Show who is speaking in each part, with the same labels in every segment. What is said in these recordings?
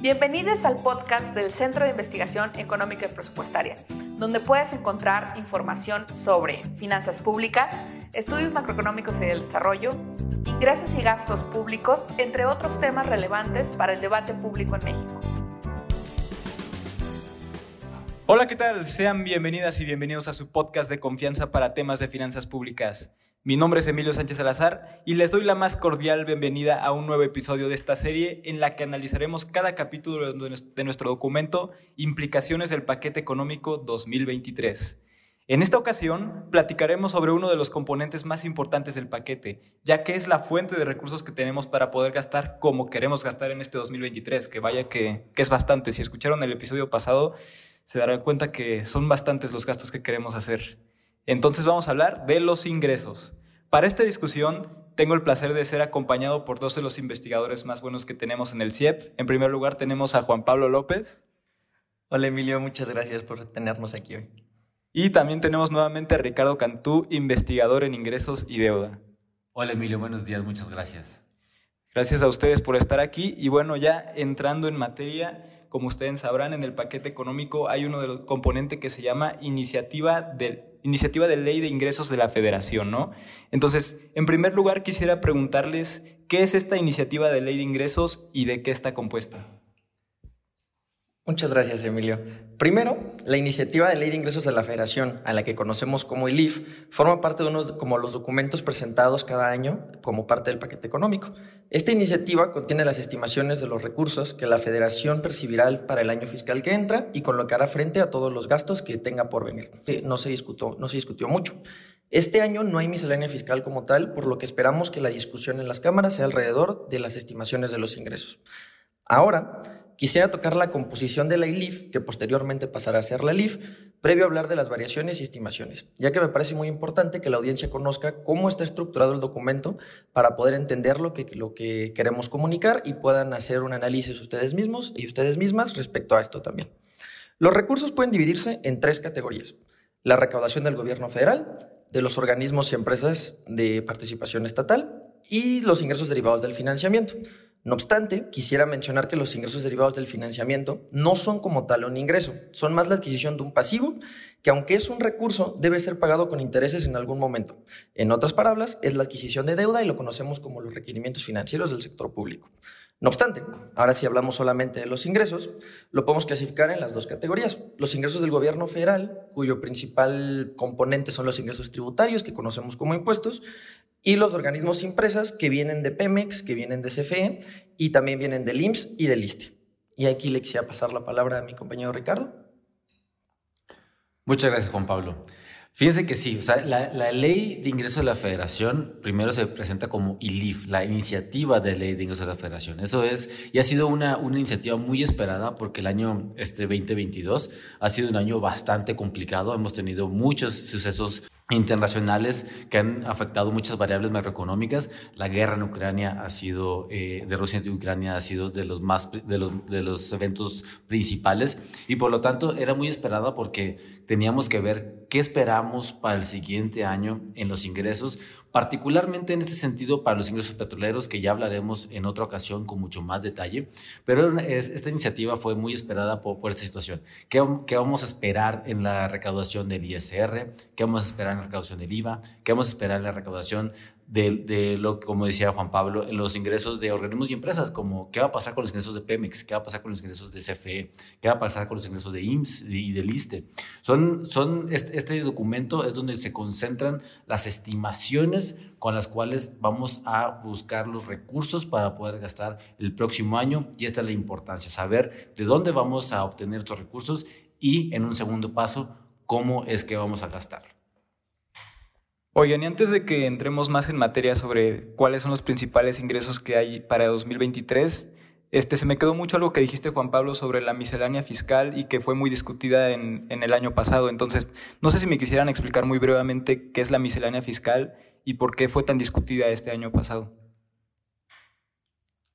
Speaker 1: Bienvenidos al podcast del Centro de Investigación Económica y Presupuestaria, donde puedes encontrar información sobre finanzas públicas, estudios macroeconómicos y del desarrollo, ingresos y gastos públicos, entre otros temas relevantes para el debate público en México.
Speaker 2: Hola, ¿qué tal? Sean bienvenidas y bienvenidos a su podcast de confianza para temas de finanzas públicas. Mi nombre es Emilio Sánchez Salazar y les doy la más cordial bienvenida a un nuevo episodio de esta serie en la que analizaremos cada capítulo de nuestro documento Implicaciones del Paquete Económico 2023. En esta ocasión platicaremos sobre uno de los componentes más importantes del paquete, ya que es la fuente de recursos que tenemos para poder gastar como queremos gastar en este 2023, que vaya que, que es bastante. Si escucharon el episodio pasado, se darán cuenta que son bastantes los gastos que queremos hacer. Entonces vamos a hablar de los ingresos. Para esta discusión tengo el placer de ser acompañado por dos de los investigadores más buenos que tenemos en el CIEP. En primer lugar tenemos a Juan Pablo López.
Speaker 3: Hola Emilio, muchas gracias por tenernos aquí hoy.
Speaker 2: Y también tenemos nuevamente a Ricardo Cantú, investigador en ingresos y deuda.
Speaker 4: Hola Emilio, buenos días, muchas gracias.
Speaker 2: Gracias a ustedes por estar aquí y bueno, ya entrando en materia, como ustedes sabrán, en el paquete económico hay uno de los componentes que se llama iniciativa de, iniciativa de ley de ingresos de la federación, ¿no? Entonces, en primer lugar, quisiera preguntarles qué es esta iniciativa de ley de ingresos y de qué está compuesta.
Speaker 3: Muchas gracias, Emilio. Primero, la iniciativa de ley de ingresos de la Federación, a la que conocemos como ILIF, forma parte de unos como los documentos presentados cada año como parte del paquete económico. Esta iniciativa contiene las estimaciones de los recursos que la Federación percibirá para el año fiscal que entra y con lo que hará frente a todos los gastos que tenga por venir. No se discutió, no se discutió mucho. Este año no hay miscelánea fiscal como tal, por lo que esperamos que la discusión en las cámaras sea alrededor de las estimaciones de los ingresos. Ahora, quisiera tocar la composición de la ILIF, que posteriormente pasará a ser la ILIF, previo a hablar de las variaciones y estimaciones, ya que me parece muy importante que la audiencia conozca cómo está estructurado el documento para poder entender lo que, lo que queremos comunicar y puedan hacer un análisis ustedes mismos y ustedes mismas respecto a esto también. Los recursos pueden dividirse en tres categorías. La recaudación del gobierno federal, de los organismos y empresas de participación estatal y los ingresos derivados del financiamiento. No obstante, quisiera mencionar que los ingresos derivados del financiamiento no son como tal un ingreso, son más la adquisición de un pasivo que aunque es un recurso, debe ser pagado con intereses en algún momento. En otras palabras, es la adquisición de deuda y lo conocemos como los requerimientos financieros del sector público. No obstante, ahora si hablamos solamente de los ingresos, lo podemos clasificar en las dos categorías. Los ingresos del gobierno federal, cuyo principal componente son los ingresos tributarios, que conocemos como impuestos, y los organismos impresas que vienen de Pemex, que vienen de CFE y también vienen del IMSS y del ISTE. Y aquí le quisiera pasar la palabra a mi compañero Ricardo.
Speaker 4: Muchas gracias, Juan Pablo. Fíjense que sí, o sea, la, ley de ingresos de la federación primero se presenta como ILIF, la iniciativa de ley de ingresos de la federación. Eso es, y ha sido una, una iniciativa muy esperada porque el año este 2022 ha sido un año bastante complicado. Hemos tenido muchos sucesos internacionales que han afectado muchas variables macroeconómicas. La guerra en Ucrania ha sido, eh, de Rusia y Ucrania ha sido de los más, de los, de los eventos principales y por lo tanto era muy esperada porque teníamos que ver qué esperamos para el siguiente año en los ingresos, particularmente en este sentido para los ingresos petroleros, que ya hablaremos en otra ocasión con mucho más detalle, pero esta iniciativa fue muy esperada por, esta situación. ¿Qué, ¿Qué, vamos a esperar en la recaudación del ISR? ¿Qué vamos a esperar en la recaudación del IVA? ¿Qué vamos a esperar en la recaudación de, de, lo como decía Juan Pablo, los ingresos de organismos y empresas, como qué va a pasar con los ingresos de Pemex, qué va a pasar con los ingresos de CFE, qué va a pasar con los ingresos de IMSS y del ISTE. Son, son, este, este documento es donde se concentran las estimaciones con las cuales vamos a buscar los recursos para poder gastar el próximo año y esta es la importancia, saber de dónde vamos a obtener estos recursos y en un segundo paso, cómo es que vamos a gastarlo.
Speaker 2: Oigan, y antes de que entremos más en materia sobre cuáles son los principales ingresos que hay para 2023, este, se me quedó mucho algo que dijiste, Juan Pablo, sobre la miscelánea fiscal y que fue muy discutida en, el año pasado. Entonces, no sé si me quisieran explicar muy brevemente qué es la miscelánea fiscal y por qué fue tan discutida este año pasado.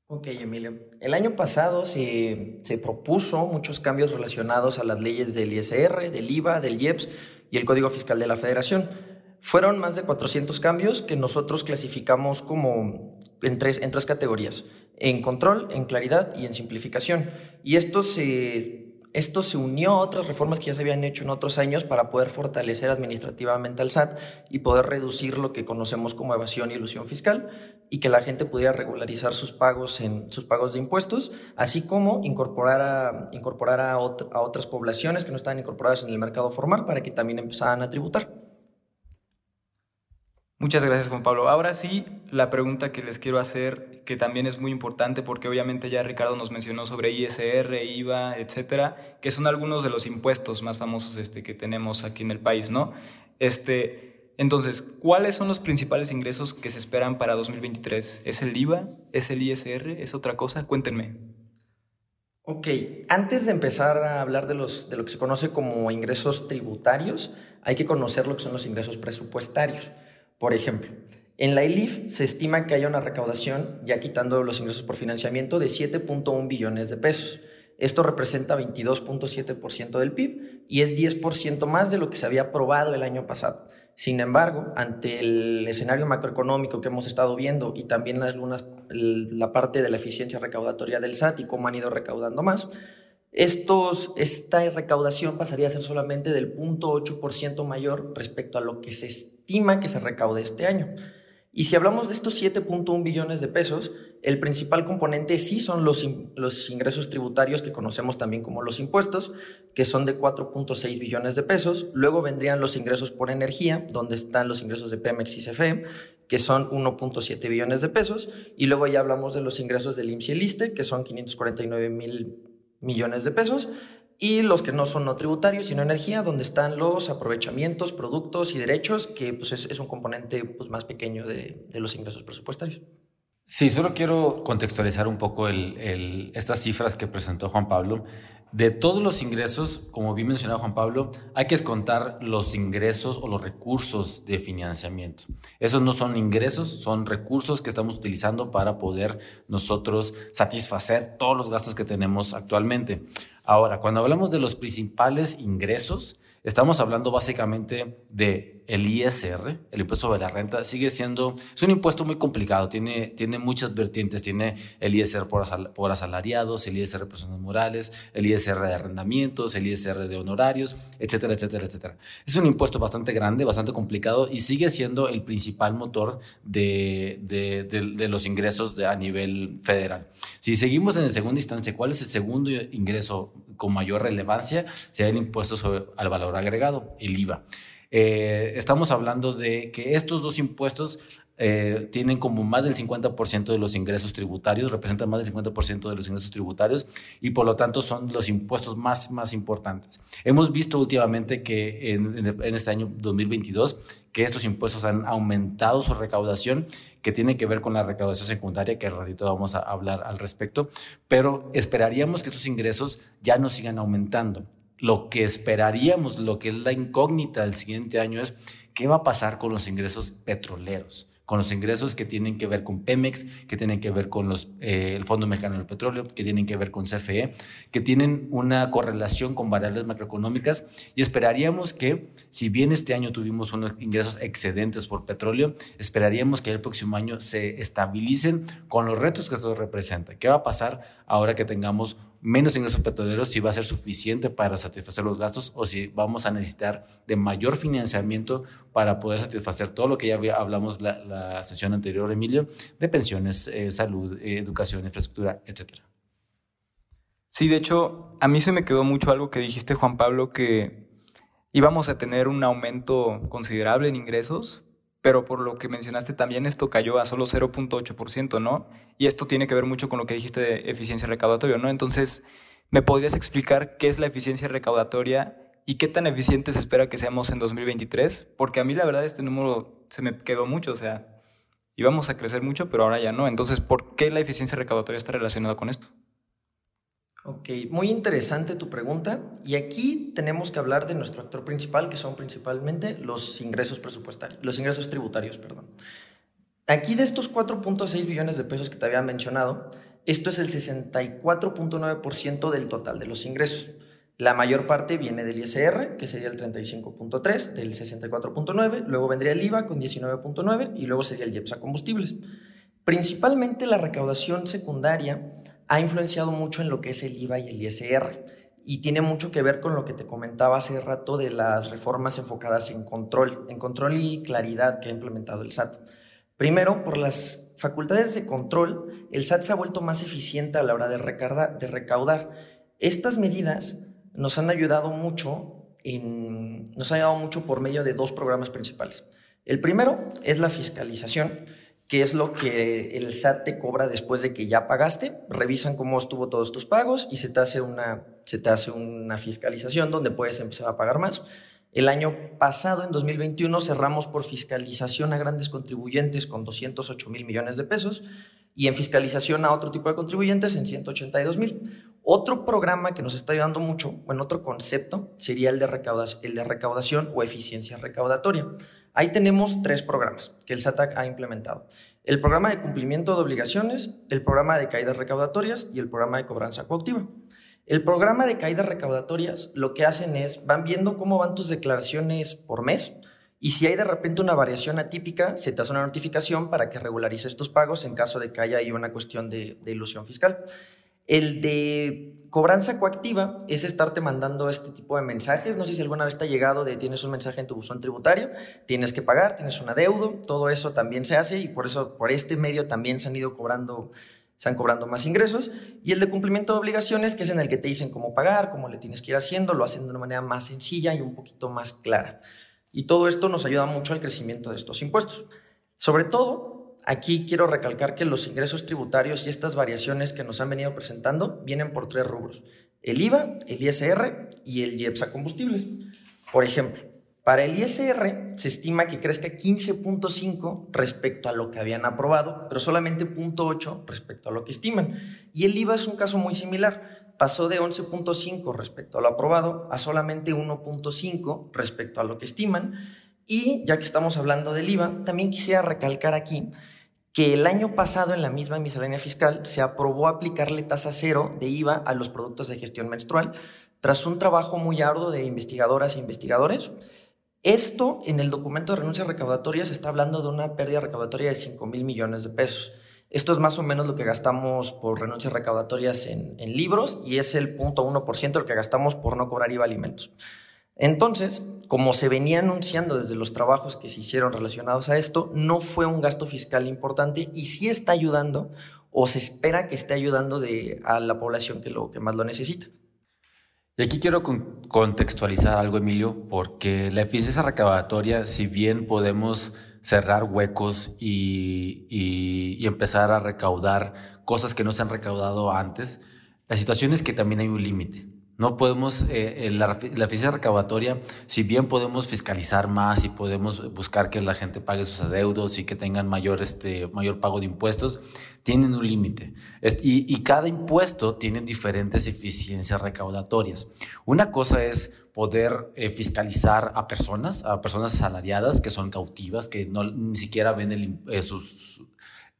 Speaker 3: Ok, Emilio. El año pasado se, se, propuso muchos cambios relacionados a las leyes del ISR, del IVA, del IEPS y el Código Fiscal de la Federación. Fueron más de 400 cambios que nosotros clasificamos como en tres, en tres categorías, en control, en claridad y en simplificación. Y esto se esto se unió a otras reformas que ya se habían hecho en otros años para poder fortalecer administrativamente al SAT y poder reducir lo que conocemos como evasión y ilusión fiscal y que la gente pudiera regularizar sus pagos en sus pagos de impuestos, así como incorporar a, incorporar a, a otras poblaciones que no estaban incorporadas en el mercado formal para que también empezaran a tributar.
Speaker 2: Muchas gracias, Juan Pablo. Ahora sí, la pregunta que les quiero hacer, que también es muy importante porque obviamente ya Ricardo nos mencionó sobre ISR, IVA, etcétera, que son algunos de los impuestos más famosos este, que tenemos aquí en el país, ¿no? Este, entonces, ¿cuáles son los principales ingresos que se esperan para 2023? ¿Es el IVA? ¿Es el ISR? ¿Es otra cosa? Cuéntenme.
Speaker 3: Ok, antes de empezar a hablar de, los, de lo que se conoce como ingresos tributarios, hay que conocer lo que son los ingresos presupuestarios. Por ejemplo, en la ELIF se estima que haya una recaudación, ya quitando los ingresos por financiamiento, de 7.1 billones de pesos. Esto representa 22.7% del PIB y es 10% más de lo que se había aprobado el año pasado. Sin embargo, ante el escenario macroeconómico que hemos estado viendo y también la parte de la eficiencia recaudatoria del SAT y cómo han ido recaudando más, estos, esta recaudación pasaría a ser solamente del 0.8% mayor respecto a lo que se estima que se recaude este año. Y si hablamos de estos 7.1 billones de pesos, el principal componente sí son los, los ingresos tributarios que conocemos también como los impuestos, que son de 4.6 billones de pesos. Luego vendrían los ingresos por energía, donde están los ingresos de Pemex y CFE, que son 1.7 billones de pesos. Y luego ya hablamos de los ingresos del IMSS y el ISTE, que son 549 mil millones de pesos y los que no son no tributarios, sino energía, donde están los aprovechamientos, productos y derechos, que pues, es, un componente pues, más pequeño de, los ingresos presupuestarios.
Speaker 4: Sí, solo quiero contextualizar un poco estas cifras que presentó Juan Pablo. De todos los ingresos, como bien mencionaba Juan Pablo, hay que descontar los ingresos o los recursos de financiamiento. Esos no son ingresos, son recursos que estamos utilizando para poder nosotros satisfacer todos los gastos que tenemos actualmente. Ahora, cuando hablamos de los principales ingresos, Estamos hablando básicamente de el ISR, el impuesto sobre la renta, sigue siendo, es un impuesto muy complicado, tiene, tiene muchas vertientes, tiene el ISR por, por asalariados, el ISR por personas morales, el ISR de arrendamientos, el ISR de honorarios, etcétera, etcétera, etcétera. Es un impuesto bastante grande, bastante complicado y sigue siendo el principal motor de, de, de, los ingresos a nivel federal. Si seguimos en el segunda instancia, ¿cuál es el segundo ingreso con mayor relevancia? Sería el impuesto al valor agregado, el IVA. Eh, estamos hablando de que estos dos impuestos eh, tienen como más del 50% de los ingresos tributarios, representan más del 50% de los ingresos tributarios y por lo tanto son los impuestos más, más importantes. Hemos visto últimamente que en, en este año 2022 que estos impuestos han aumentado su recaudación, que tiene que ver con la recaudación secundaria, que al ratito vamos a hablar al respecto, pero esperaríamos que estos ingresos ya no sigan aumentando. Lo que esperaríamos, lo que es la incógnita del siguiente año es qué va a pasar con los ingresos petroleros con los ingresos que tienen que ver con Pemex, que tienen que ver con los, eh, el Fondo Mexicano del Petróleo, que tienen que ver con CFE, que tienen una correlación con variables macroeconómicas y esperaríamos que, si bien este año tuvimos unos ingresos excedentes por petróleo, esperaríamos que el próximo año se estabilicen con los retos que esto representa. ¿Qué va a pasar ahora que tengamos menos ingresos petroleros, si va a ser suficiente para satisfacer los gastos o si vamos a necesitar de mayor financiamiento para poder satisfacer todo lo que ya hablamos la, la sesión anterior, Emilio, de pensiones, eh, salud, eh, educación, infraestructura, etcétera.
Speaker 2: Sí, de hecho, a mí se me quedó mucho algo que dijiste, Juan Pablo, que íbamos a tener un aumento considerable en ingresos, pero por lo que mencionaste también esto cayó a solo 0.8%, ¿no? Y esto tiene que ver mucho con lo que dijiste de eficiencia recaudatoria, ¿no? Entonces, ¿me podrías explicar qué es la eficiencia recaudatoria y qué tan eficientes espera que seamos en 2023? Porque a mí la verdad este número se me quedó mucho, o sea, íbamos a crecer mucho, pero ahora ya no. Entonces, ¿por qué la eficiencia recaudatoria está relacionada con esto?
Speaker 3: Ok, muy interesante tu pregunta. Y aquí tenemos que hablar de nuestro actor principal, que son principalmente los ingresos presupuestarios, los ingresos tributarios, perdón. Aquí de estos 4.6 billones de pesos que te había mencionado, esto es el 64.9% del total de los ingresos. La mayor parte viene del ISR, que sería el 35.3, del 64.9, luego vendría el IVA con 19.9 y luego sería el IEPS a combustibles. Principalmente la recaudación secundaria ha influenciado mucho en lo que es el IVA y el ISR y tiene mucho que ver con lo que te comentaba hace rato de las reformas enfocadas en control, en control y claridad que ha implementado el SAT. Primero, por las facultades de control, el SAT se ha vuelto más eficiente a la hora de recaudar. De recaudar. Estas medidas nos han ayudado mucho en, nos han ayudado mucho por medio de dos programas principales. El primero es la fiscalización, que es lo que el SAT te cobra después de que ya pagaste, revisan cómo estuvo todos tus pagos y se te hace una, se te hace una fiscalización donde puedes empezar a pagar más. El año pasado, en 2021, cerramos por fiscalización a grandes contribuyentes con 208 mil millones de pesos y en fiscalización a otro tipo de contribuyentes en 182 mil. Otro programa que nos está ayudando mucho, bueno, otro concepto, sería el de, recaudación, el de recaudación o eficiencia recaudatoria. Ahí tenemos tres programas que el SATAC ha implementado. El programa de cumplimiento de obligaciones, el programa de caídas recaudatorias y el programa de cobranza coactiva. El programa de caídas recaudatorias lo que hacen es, van viendo cómo van tus declaraciones por mes y si hay de repente una variación atípica, se te hace una notificación para que regularices tus pagos en caso de que haya ahí una cuestión de, de ilusión fiscal. El de cobranza coactiva es estarte mandando este tipo de mensajes. No sé si alguna vez te ha llegado de tienes un mensaje en tu buzón tributario, tienes que pagar, tienes un adeudo, todo eso también se hace y por eso por este medio también se han ido cobrando han cobrando más ingresos y el de cumplimiento de obligaciones que es en el que te dicen cómo pagar, cómo le tienes que ir haciendo, lo hacen de una manera más sencilla y un poquito más clara. Y todo esto nos ayuda mucho al crecimiento de estos impuestos. Sobre todo Aquí quiero recalcar que los ingresos tributarios y estas variaciones que nos han venido presentando vienen por tres rubros. El IVA, el ISR y el IEPS a combustibles. Por ejemplo, para el ISR se estima que crezca 15.5 respecto a lo que habían aprobado, pero solamente 0.8 respecto a lo que estiman. Y el IVA es un caso muy similar. Pasó de 11.5 respecto a lo aprobado a solamente 1.5 respecto a lo que estiman. Y ya que estamos hablando del IVA, también quisiera recalcar aquí que el año pasado en la misma miscelánea fiscal se aprobó aplicarle tasa cero de IVA a los productos de gestión menstrual tras un trabajo muy arduo de investigadoras e investigadores. Esto en el documento de renuncias recaudatorias está hablando de una pérdida recaudatoria de 5 mil millones de pesos. Esto es más o menos lo que gastamos por renuncias recaudatorias en, en libros y es el 0.1% lo que gastamos por no cobrar IVA alimentos. Entonces, como se venía anunciando desde los trabajos que se hicieron relacionados a esto, no fue un gasto fiscal importante y sí está ayudando o se espera que esté ayudando a la población que, lo, que más lo necesita.
Speaker 4: Y aquí quiero contextualizar algo, Emilio, porque la eficiencia recaudatoria, si bien podemos cerrar huecos y empezar a recaudar cosas que no se han recaudado antes, la situación es que también hay un límite. No podemos, eh, eh, la, la, eficiencia recaudatoria, si bien podemos fiscalizar más y podemos buscar que la gente pague sus adeudos y que tengan mayor, este, mayor pago de impuestos, tienen un límite. Y, y, cada impuesto tiene diferentes eficiencias recaudatorias. Una cosa es poder eh, fiscalizar a personas, a personas asalariadas que son cautivas, que no, ni siquiera ven el, sus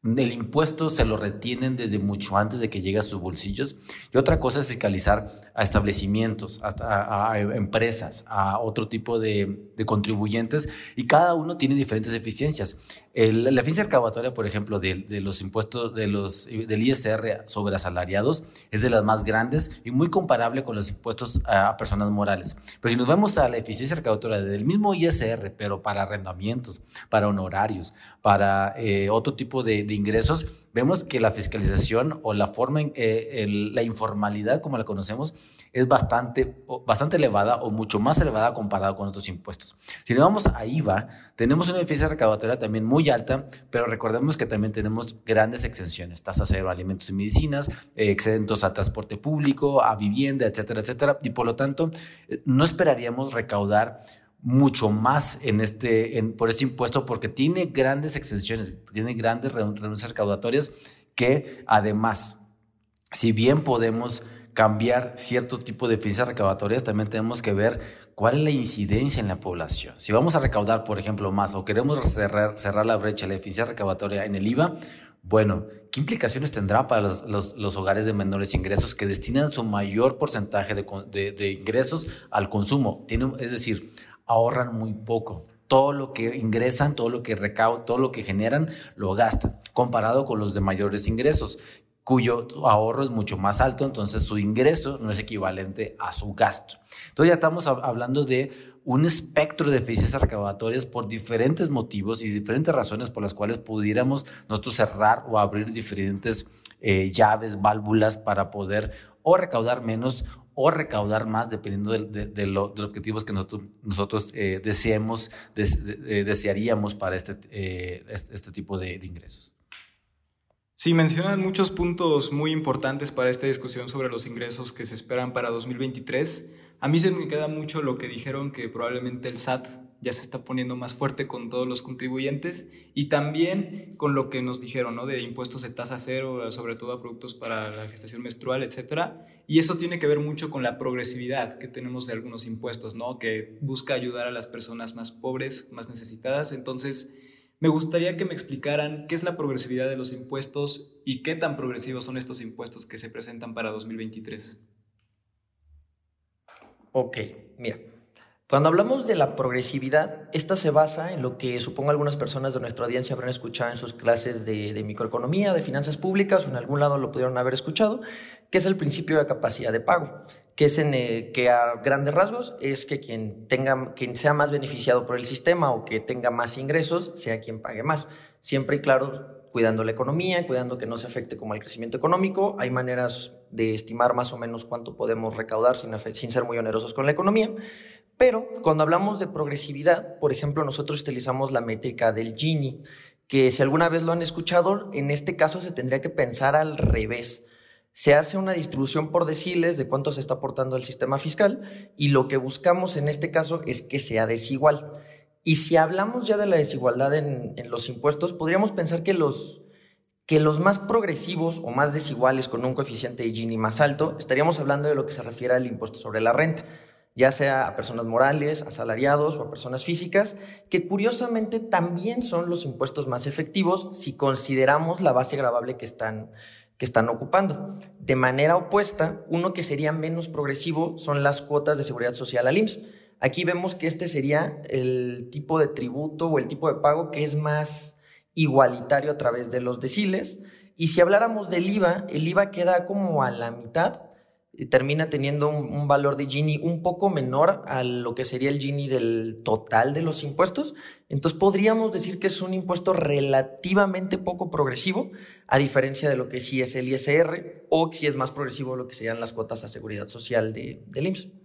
Speaker 4: el impuesto se lo retienen desde mucho antes de que llegue a sus bolsillos. Y otra cosa es fiscalizar a establecimientos, a, empresas, a otro tipo de, contribuyentes. Y cada uno tiene diferentes eficiencias. La eficiencia recabatoria, por ejemplo, de, los impuestos de los, del ISR sobre asalariados es de las más grandes y muy comparable con los impuestos a, personas morales. Pero si nos vemos a la eficiencia recaudatoria del mismo ISR, pero para arrendamientos, para honorarios, para eh, otro tipo de ingresos, vemos que la fiscalización o la forma, eh, la informalidad como la conocemos, es bastante, bastante elevada o mucho más elevada comparado con otros impuestos. Si nos vamos a IVA, tenemos una eficiencia recaudatoria también muy alta, pero recordemos que también tenemos grandes exenciones, tasa cero a alimentos y medicinas, eh, exentos a transporte público, a vivienda, etcétera, etcétera, y por lo tanto eh, no esperaríamos recaudar mucho más en este, por este impuesto porque tiene grandes exenciones, tiene grandes renuncias recaudatorias que además, si bien podemos cambiar cierto tipo de eficiencias recaudatorias, también tenemos que ver cuál es la incidencia en la población. Si vamos a recaudar, por ejemplo, más o queremos cerrar, cerrar la brecha, la eficiencia recaudatoria en el IVA, Bueno, ¿qué implicaciones tendrá para los, hogares de menores ingresos que destinan su mayor porcentaje de, ingresos al consumo? es decir, ahorran muy poco. Todo lo que ingresan, todo lo que recaudan, todo lo que generan, lo gastan, comparado con los de mayores ingresos, cuyo ahorro es mucho más alto, entonces su ingreso no es equivalente a su gasto. Entonces ya estamos hablando de un espectro de eficiencias recaudatorias por diferentes motivos y diferentes razones por las cuales pudiéramos nosotros cerrar o abrir diferentes eh, llaves, válvulas para poder o recaudar menos o recaudar más dependiendo de, los objetivos que nosotros, nosotros eh, deseemos, eh, desearíamos para este, este, este, tipo de ingresos.
Speaker 2: Sí, mencionan muchos puntos muy importantes para esta discusión sobre los ingresos que se esperan para 2023. A mí se me queda mucho lo que dijeron que probablemente el SAT ya se está poniendo más fuerte con todos los contribuyentes y también con lo que nos dijeron, ¿no? De impuestos de tasa cero, sobre todo a productos para la gestación menstrual, etcétera. Y eso tiene que ver mucho con la progresividad que tenemos de algunos impuestos, ¿no? Que busca ayudar a las personas más pobres, más necesitadas. Entonces, me gustaría que me explicaran qué es la progresividad de los impuestos y qué tan progresivos son estos impuestos que se presentan para 2023.
Speaker 3: Ok, mira. Cuando hablamos de la progresividad, esta se basa en lo que supongo algunas personas de nuestra audiencia habrán escuchado en sus clases de, de, microeconomía, de finanzas públicas o en algún lado lo pudieron haber escuchado, que es el principio de capacidad de pago que es en que a grandes rasgos es que quien tenga quien sea más beneficiado por el sistema o que tenga más ingresos sea quien pague más. Siempre y claro, cuidando la economía, cuidando que no se afecte como el crecimiento económico, hay maneras de estimar más o menos cuánto podemos recaudar sin, sin ser muy onerosos con la economía. Pero cuando hablamos de progresividad, por ejemplo, nosotros utilizamos la métrica del Gini, que si alguna vez lo han escuchado, en este caso se tendría que pensar al revés se hace una distribución por deciles de cuánto se está aportando al sistema fiscal y lo que buscamos en este caso es que sea desigual. Y si hablamos ya de la desigualdad en, los impuestos, podríamos pensar que los, que los más progresivos o más desiguales con un coeficiente de Gini más alto, estaríamos hablando de lo que se refiere al impuesto sobre la renta, ya sea a personas morales, asalariados o a personas físicas, que curiosamente también son los impuestos más efectivos si consideramos la base gravable que están que están ocupando. De manera opuesta, uno que sería menos progresivo son las cuotas de seguridad social al IMSS. Aquí vemos que este sería el tipo de tributo o el tipo de pago que es más igualitario a través de los deciles. Y si habláramos del IVA, el IVA queda como a la mitad termina teniendo un, valor de Gini un poco menor a lo que sería el Gini del total de los impuestos. Entonces podríamos decir que es un impuesto relativamente poco progresivo, a diferencia de lo que sí es el ISR o si es más progresivo lo que serían las cuotas a seguridad social de, del IMSS.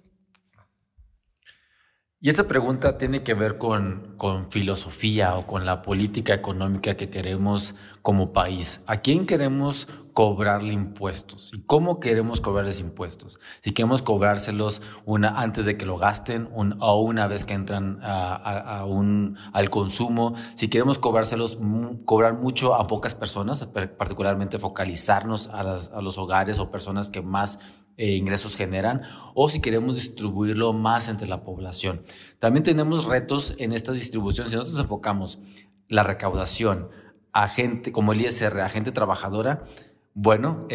Speaker 4: Y esa pregunta tiene que ver con, con, filosofía o con la política económica que queremos como país. ¿A quién queremos cobrarle impuestos? ¿Y cómo queremos cobrarles impuestos? Si queremos cobrárselos una, antes de que lo gasten o una vez que entran a, un, al consumo. Si queremos cobrárselos, cobrar mucho a pocas personas, particularmente focalizarnos a, a los hogares o personas que más eh, ingresos generan o si queremos distribuirlo más entre la población. También tenemos retos en esta distribución. Si nosotros enfocamos la recaudación a gente como el ISR, a gente trabajadora, bueno,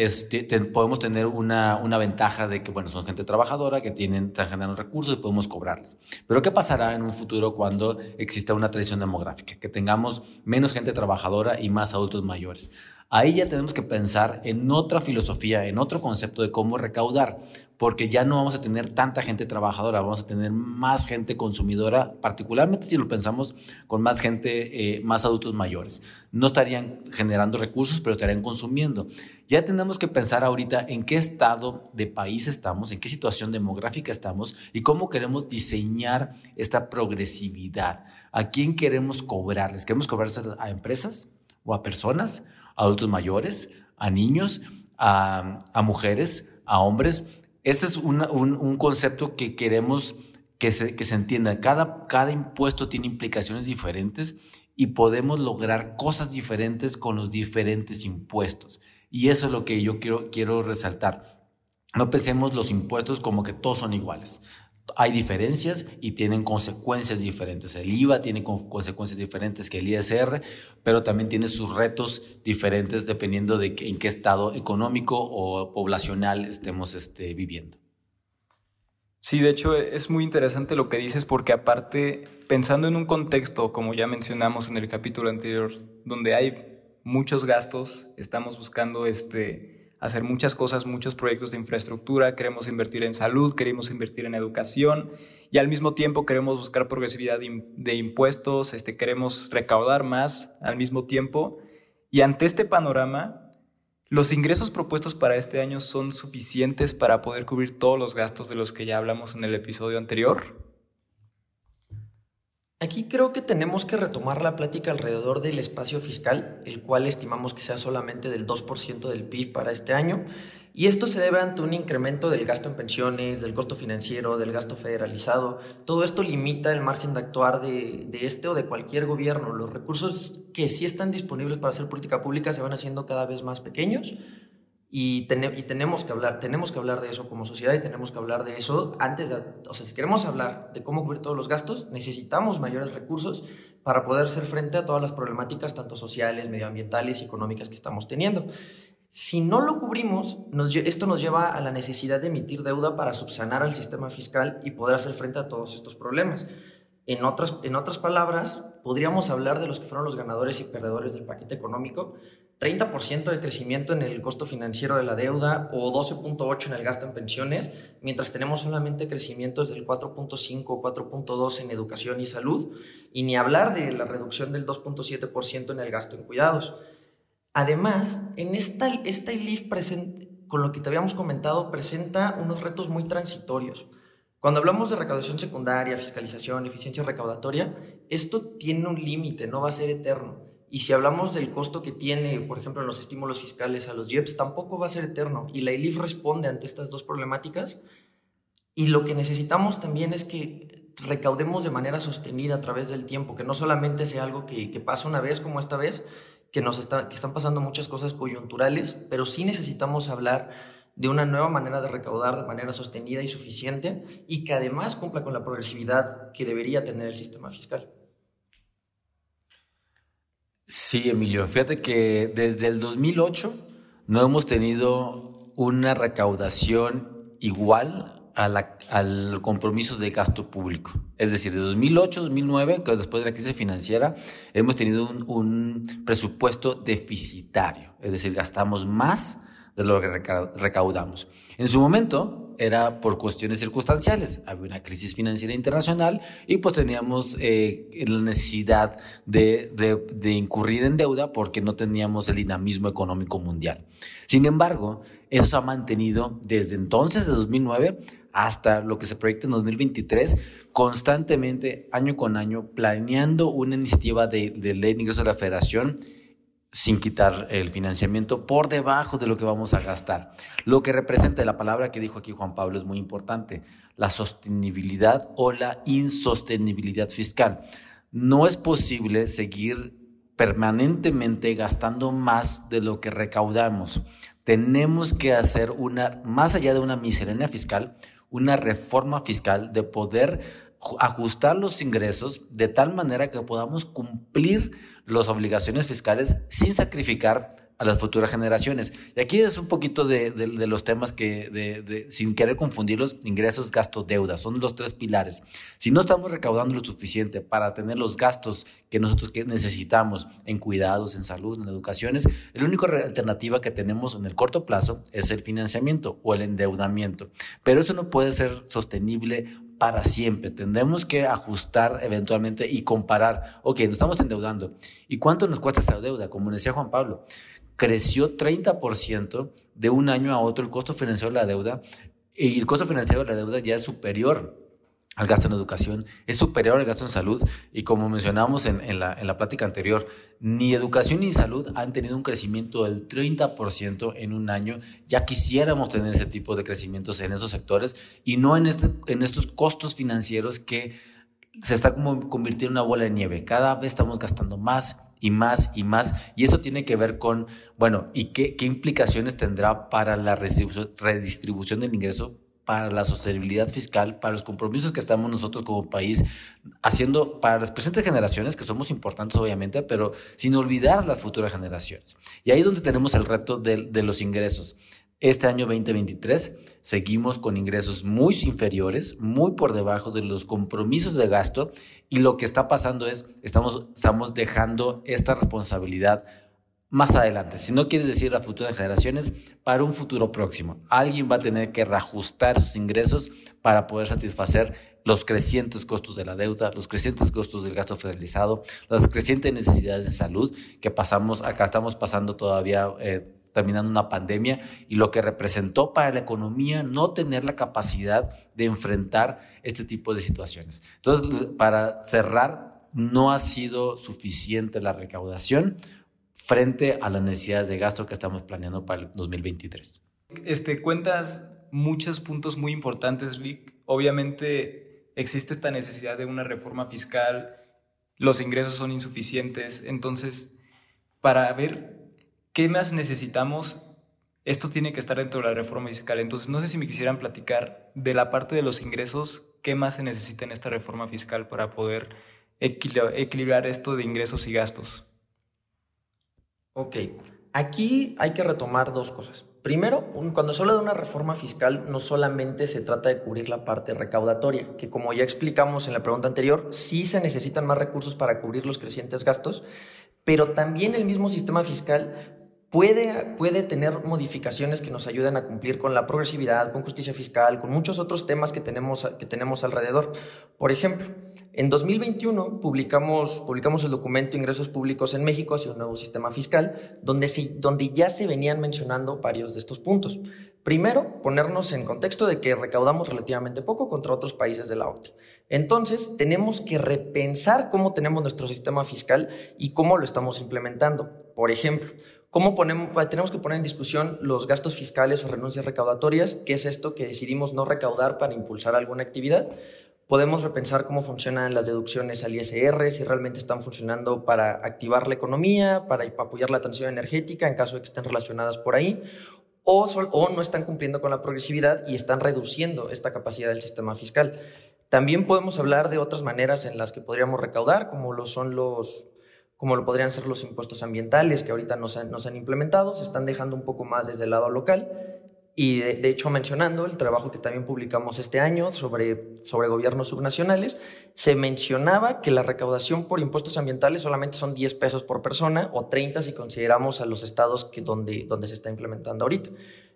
Speaker 4: podemos tener una, una, ventaja de que, bueno, son gente trabajadora, que tienen, están generando recursos y podemos cobrarles. Pero ¿qué pasará en un futuro cuando exista una tradición demográfica? Que tengamos menos gente trabajadora y más adultos mayores. Ahí ya tenemos que pensar en otra filosofía, en otro concepto de cómo recaudar, porque ya no vamos a tener tanta gente trabajadora, vamos a tener más gente consumidora, particularmente si lo pensamos con más gente, eh, más adultos mayores. No estarían generando recursos, pero estarían consumiendo. Ya tenemos que pensar ahorita en qué estado de país estamos, en qué situación demográfica estamos y cómo queremos diseñar esta progresividad. ¿A quién queremos cobrarles? ¿Queremos cobrarles a empresas o a personas? Adultos mayores, a niños, a, mujeres, a hombres. Este es un, concepto que queremos que se, que se entienda. Cada, cada impuesto tiene implicaciones diferentes y podemos lograr cosas diferentes con los diferentes impuestos. Y eso es lo que yo quiero, quiero resaltar. No pensemos los impuestos como que todos son iguales. Hay diferencias y tienen consecuencias diferentes. El IVA tiene consecuencias diferentes que el ISR, pero también tiene sus retos diferentes dependiendo de en qué estado económico o poblacional estemos este, viviendo.
Speaker 2: Sí, de hecho es muy interesante lo que dices porque aparte, pensando en un contexto, como ya mencionamos en el capítulo anterior, donde hay muchos gastos, estamos buscando este, hacer muchas cosas, muchos proyectos de infraestructura, queremos invertir en salud, queremos invertir en educación y al mismo tiempo queremos buscar progresividad de impuestos, este, queremos recaudar más al mismo tiempo. Y ante este panorama, los ingresos propuestos para este año son suficientes para poder cubrir todos los gastos de los que ya hablamos en el episodio anterior.
Speaker 3: Aquí creo que tenemos que retomar la plática alrededor del espacio fiscal, el cual estimamos que sea solamente del 2% del PIB para este año, y esto se debe ante un incremento del gasto en pensiones, del costo financiero, del gasto federalizado. Todo esto limita el margen de actuar de, de este o de cualquier gobierno. Los recursos que sí están disponibles para hacer política pública se van haciendo cada vez más pequeños y, tenemos que hablar, tenemos que hablar de eso como sociedad y tenemos que hablar de eso antes de, o sea, si queremos hablar de cómo cubrir todos los gastos, necesitamos mayores recursos para poder hacer frente a todas las problemáticas, tanto sociales, medioambientales y económicas que estamos teniendo. Si no lo cubrimos, esto nos lleva a la necesidad de emitir deuda para subsanar al sistema fiscal y poder hacer frente a todos estos problemas. En otras, en otras palabras, podríamos hablar de los que fueron los ganadores y perdedores del paquete económico, 30% de crecimiento en el costo financiero de la deuda o 12.8% en el gasto en pensiones, mientras tenemos solamente crecimientos del 4.5 o 4.2 en educación y salud, y ni hablar de la reducción del 2.7% en el gasto en cuidados. Además, en esta, esta ILIF, con lo que te habíamos comentado, presenta unos retos muy transitorios. Cuando hablamos de recaudación secundaria, fiscalización, eficiencia recaudatoria, esto tiene un límite, no va a ser eterno. Y si hablamos del costo que tiene, por ejemplo, en los estímulos fiscales a los JEPs, tampoco va a ser eterno. Y la ILIF responde ante estas dos problemáticas. Y lo que necesitamos también es que recaudemos de manera sostenida a través del tiempo, que no solamente sea algo que, que pasa una vez como esta vez, que, nos está, que están pasando muchas cosas coyunturales, pero sí necesitamos hablar de una nueva manera de recaudar de manera sostenida y suficiente y que además cumpla con la progresividad que debería tener el sistema fiscal.
Speaker 4: Sí, Emilio, fíjate que desde el 2008 no hemos tenido una recaudación igual a la, al compromiso de gasto público. Es decir, de 2008 2009, que después de la crisis financiera, hemos tenido un presupuesto deficitario. Es decir, gastamos más de lo que recaudamos. En su momento era por cuestiones circunstanciales, había una crisis financiera internacional y pues teníamos eh, la necesidad de, de, incurrir en deuda porque no teníamos el dinamismo económico mundial. Sin embargo, eso se ha mantenido desde entonces, de 2009, hasta lo que se proyecta en 2023, constantemente, año con año, planeando una iniciativa de, ley de ingreso de la federación sin quitar el financiamiento por debajo de lo que vamos a gastar. Lo que representa la palabra que dijo aquí Juan Pablo es muy importante, la sostenibilidad o la insostenibilidad fiscal. No es posible seguir permanentemente gastando más de lo que recaudamos. Tenemos que hacer una, más allá de una miscelánea fiscal, una reforma fiscal de poder ajustar los ingresos de tal manera que podamos cumplir las obligaciones fiscales sin sacrificar a las futuras generaciones. Y aquí es un poquito de, los temas que, de, sin querer confundirlos, ingresos, gastos, deuda, son los tres pilares. Si no estamos recaudando lo suficiente para tener los gastos que nosotros necesitamos en cuidados, en salud, en educaciones, la única alternativa que tenemos en el corto plazo es el financiamiento o el endeudamiento. Pero eso no puede ser sostenible para siempre. Tendremos que ajustar eventualmente y comparar, ok, nos estamos endeudando. ¿Y cuánto nos cuesta esa deuda? Como decía Juan Pablo, creció 30% de un año a otro el costo financiero de la deuda y el costo financiero de la deuda ya es superior al gasto en educación, es superior al gasto en salud y como mencionamos en, la, en la plática anterior, ni educación ni salud han tenido un crecimiento del 30% en un año. Ya quisiéramos tener ese tipo de crecimientos en esos sectores y no en, este, en estos costos financieros que se está como convirtiendo en una bola de nieve. Cada vez estamos gastando más y más y más. Y esto tiene que ver con, bueno, ¿y qué, qué implicaciones tendrá para la redistribución del ingreso para la sostenibilidad fiscal, para los compromisos que estamos nosotros como país haciendo para las presentes generaciones, que somos importantes obviamente, pero sin olvidar las futuras generaciones. Y ahí es donde tenemos el reto de, de los ingresos. Este año 2023 seguimos con ingresos muy inferiores, muy por debajo de los compromisos de gasto y lo que está pasando es, estamos, estamos dejando esta responsabilidad más adelante. Si no quieres decir a futuras generaciones, para un futuro próximo. Alguien va a tener que reajustar sus ingresos para poder satisfacer los crecientes costos de la deuda, los crecientes costos del gasto federalizado, las crecientes necesidades de salud que pasamos, acá estamos pasando todavía. Eh, terminando una pandemia y lo que representó para la economía no tener la capacidad de enfrentar este tipo de situaciones. Entonces, para cerrar, no ha sido suficiente la recaudación frente a las necesidades de gasto que estamos planeando para el 2023.
Speaker 2: Este, cuentas muchos puntos muy importantes, Rick. Obviamente existe esta necesidad de una reforma fiscal, los ingresos son insuficientes, entonces, para ver ¿qué más necesitamos? Esto tiene que estar dentro de la reforma fiscal. Entonces, no sé si me quisieran platicar de la parte de los ingresos, ¿qué más se necesita en esta reforma fiscal para poder equilibrar esto de ingresos y gastos?
Speaker 3: Ok, aquí hay que retomar dos cosas. Primero, cuando se habla de una reforma fiscal, no solamente se trata de cubrir la parte recaudatoria, que como ya explicamos en la pregunta anterior, sí se necesitan más recursos para cubrir los crecientes gastos, pero también el mismo sistema fiscal puede, puede tener modificaciones que nos ayuden a cumplir con la progresividad, con justicia fiscal, con muchos otros temas que tenemos, que tenemos alrededor. Por ejemplo, en 2021 publicamos, publicamos el documento Ingresos Públicos en México hacia un nuevo sistema fiscal, donde, donde ya se venían mencionando varios de estos puntos. Primero, ponernos en contexto de que recaudamos relativamente poco contra otros países de la OCDE. Entonces, tenemos que repensar cómo tenemos nuestro sistema fiscal y cómo lo estamos implementando. Por ejemplo, ¿Cómo ponemos, tenemos que poner en discusión los gastos fiscales o renuncias recaudatorias? ¿Qué es esto que decidimos no recaudar para impulsar alguna actividad? Podemos repensar cómo funcionan las deducciones al ISR, si realmente están funcionando para activar la economía, para apoyar la transición energética en caso de que estén relacionadas por ahí, o, o no están cumpliendo con la progresividad y están reduciendo esta capacidad del sistema fiscal. También podemos hablar de otras maneras en las que podríamos recaudar, como lo son los, como lo podrían ser los impuestos ambientales que ahorita nos han, nos han implementado, se están dejando un poco más desde el lado local. Y de, hecho, mencionando el trabajo que también publicamos este año sobre, sobre gobiernos subnacionales, se mencionaba que la recaudación por impuestos ambientales solamente son 10 pesos por persona o 30 si consideramos a los estados que donde, donde se está implementando ahorita.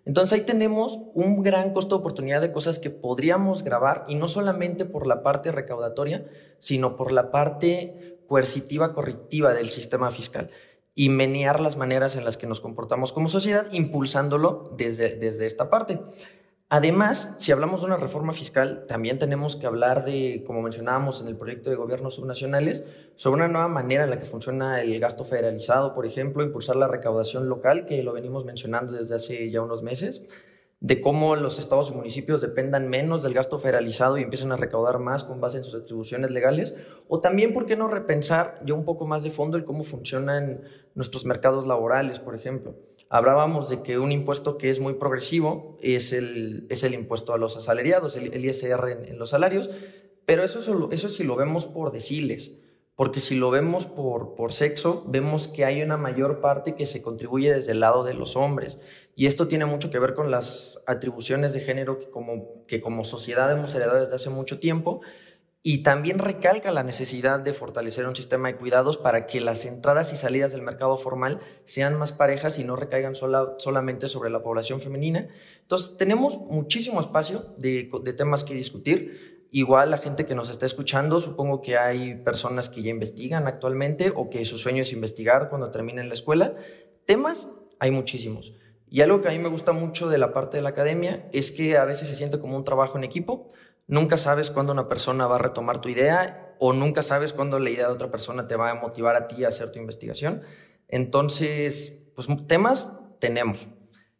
Speaker 3: Entonces ahí tenemos un gran costo de oportunidad de cosas que podríamos grabar y no solamente por la parte recaudatoria, sino por la parte coercitiva correctiva del sistema fiscal y menear las maneras en las que nos comportamos como sociedad, impulsándolo desde, desde esta parte. Además, si hablamos de una reforma fiscal, también tenemos que hablar de, como mencionábamos en el proyecto de gobiernos subnacionales, sobre una nueva manera en la que funciona el gasto federalizado, por ejemplo, impulsar la recaudación local, que lo venimos mencionando desde hace ya unos meses, de cómo los estados y municipios dependan menos del gasto federalizado y empiecen a recaudar más con base en sus atribuciones legales, o también, ¿por qué no repensar ya un poco más de fondo el cómo funcionan nuestros mercados laborales, por ejemplo? Hablábamos de que un impuesto que es muy progresivo es el, es el impuesto a los asalariados, el, ISR en, los salarios, pero eso, eso si lo vemos por deciles porque si lo vemos por, por sexo, vemos que hay una mayor parte que se contribuye desde el lado de los hombres. Y esto tiene mucho que ver con las atribuciones de género que como, que como sociedad hemos heredado desde hace mucho tiempo. Y también recalca la necesidad de fortalecer un sistema de cuidados para que las entradas y salidas del mercado formal sean más parejas y no recaigan sola, solamente sobre la población femenina. Entonces, tenemos muchísimo espacio de, de temas que discutir. Igual la gente que nos está escuchando, supongo que hay personas que ya investigan actualmente o que su sueño es investigar cuando terminen la escuela. Temas hay muchísimos. Y algo que a mí me gusta mucho de la parte de la academia es que a veces se siente como un trabajo en equipo. Nunca sabes cuándo una persona va a retomar tu idea o nunca sabes cuándo la idea de otra persona te va a motivar a ti a hacer tu investigación. Entonces, pues temas tenemos.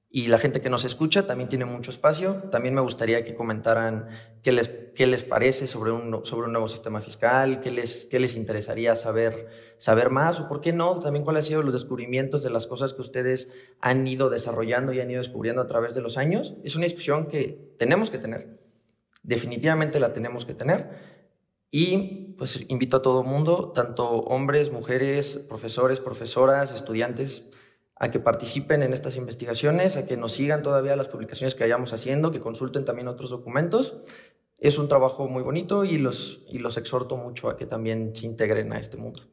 Speaker 3: Y la gente que nos escucha también tiene mucho espacio. También me gustaría que comentaran qué les, qué les parece sobre un, sobre un nuevo sistema fiscal, qué les, qué les interesaría saber, saber más o por qué no, también cuáles han sido los descubrimientos de las cosas que ustedes han ido desarrollando y han ido descubriendo a través de los años. Es una discusión que tenemos que tener. Definitivamente la tenemos que tener. Y pues invito a todo mundo, tanto hombres, mujeres, profesores, profesoras, estudiantes, a que participen en estas investigaciones, a que nos sigan todavía las publicaciones que vayamos haciendo, que consulten también otros documentos. Es un trabajo muy bonito y los, y los exhorto mucho a que también se integren a este mundo.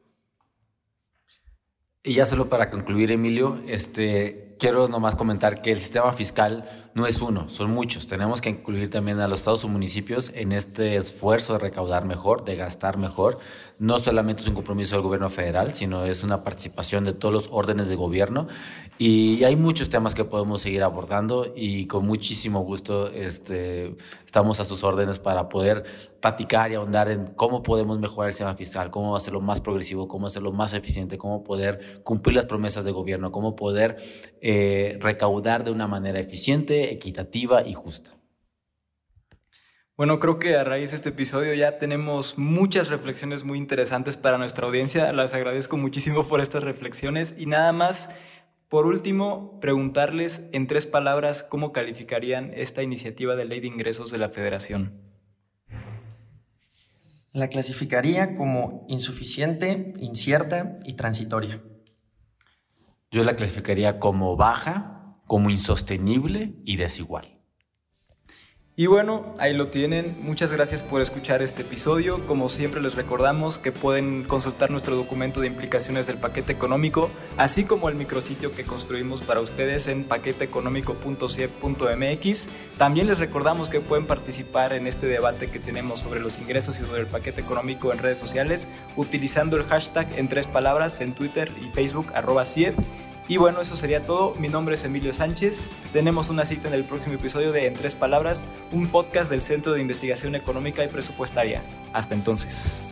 Speaker 4: Y ya solo para concluir, Emilio, este, quiero nomás comentar que el sistema fiscal no es uno, son muchos. Tenemos que incluir también a los estados o municipios en este esfuerzo de recaudar mejor, de gastar mejor. No solamente es un compromiso del gobierno federal, sino es una participación de todos los órdenes de gobierno. Y hay muchos temas que podemos seguir abordando y con muchísimo gusto este, estamos a sus órdenes para poder platicar y ahondar en cómo podemos mejorar el sistema fiscal, cómo hacerlo más progresivo, cómo hacerlo más eficiente, cómo poder cumplir las promesas de gobierno, cómo poder eh, recaudar de una manera eficiente equitativa y justa.
Speaker 2: Bueno, creo que a raíz de este episodio ya tenemos muchas reflexiones muy interesantes para nuestra audiencia. Las agradezco muchísimo por estas reflexiones y nada más, por último, preguntarles en tres palabras cómo calificarían esta iniciativa de ley de ingresos de la Federación.
Speaker 3: La clasificaría como insuficiente, incierta y transitoria.
Speaker 4: Yo la clasificaría como baja, como insostenible y desigual.
Speaker 2: Y bueno, ahí lo tienen. Muchas gracias por escuchar este episodio. Como siempre les recordamos que pueden consultar nuestro documento de implicaciones del paquete económico, así como el micrositio que construimos para ustedes en paqueteeconómico.ciep.mx. También les recordamos que pueden participar en este debate que tenemos sobre los ingresos y sobre el paquete económico en redes sociales utilizando el hashtag en tres palabras en Twitter y Facebook arroba CIEP y bueno, eso sería todo. Mi nombre es Emilio Sánchez. Tenemos una cita en el próximo episodio de En Tres Palabras, un podcast del Centro de Investigación Económica y Presupuestaria. Hasta entonces.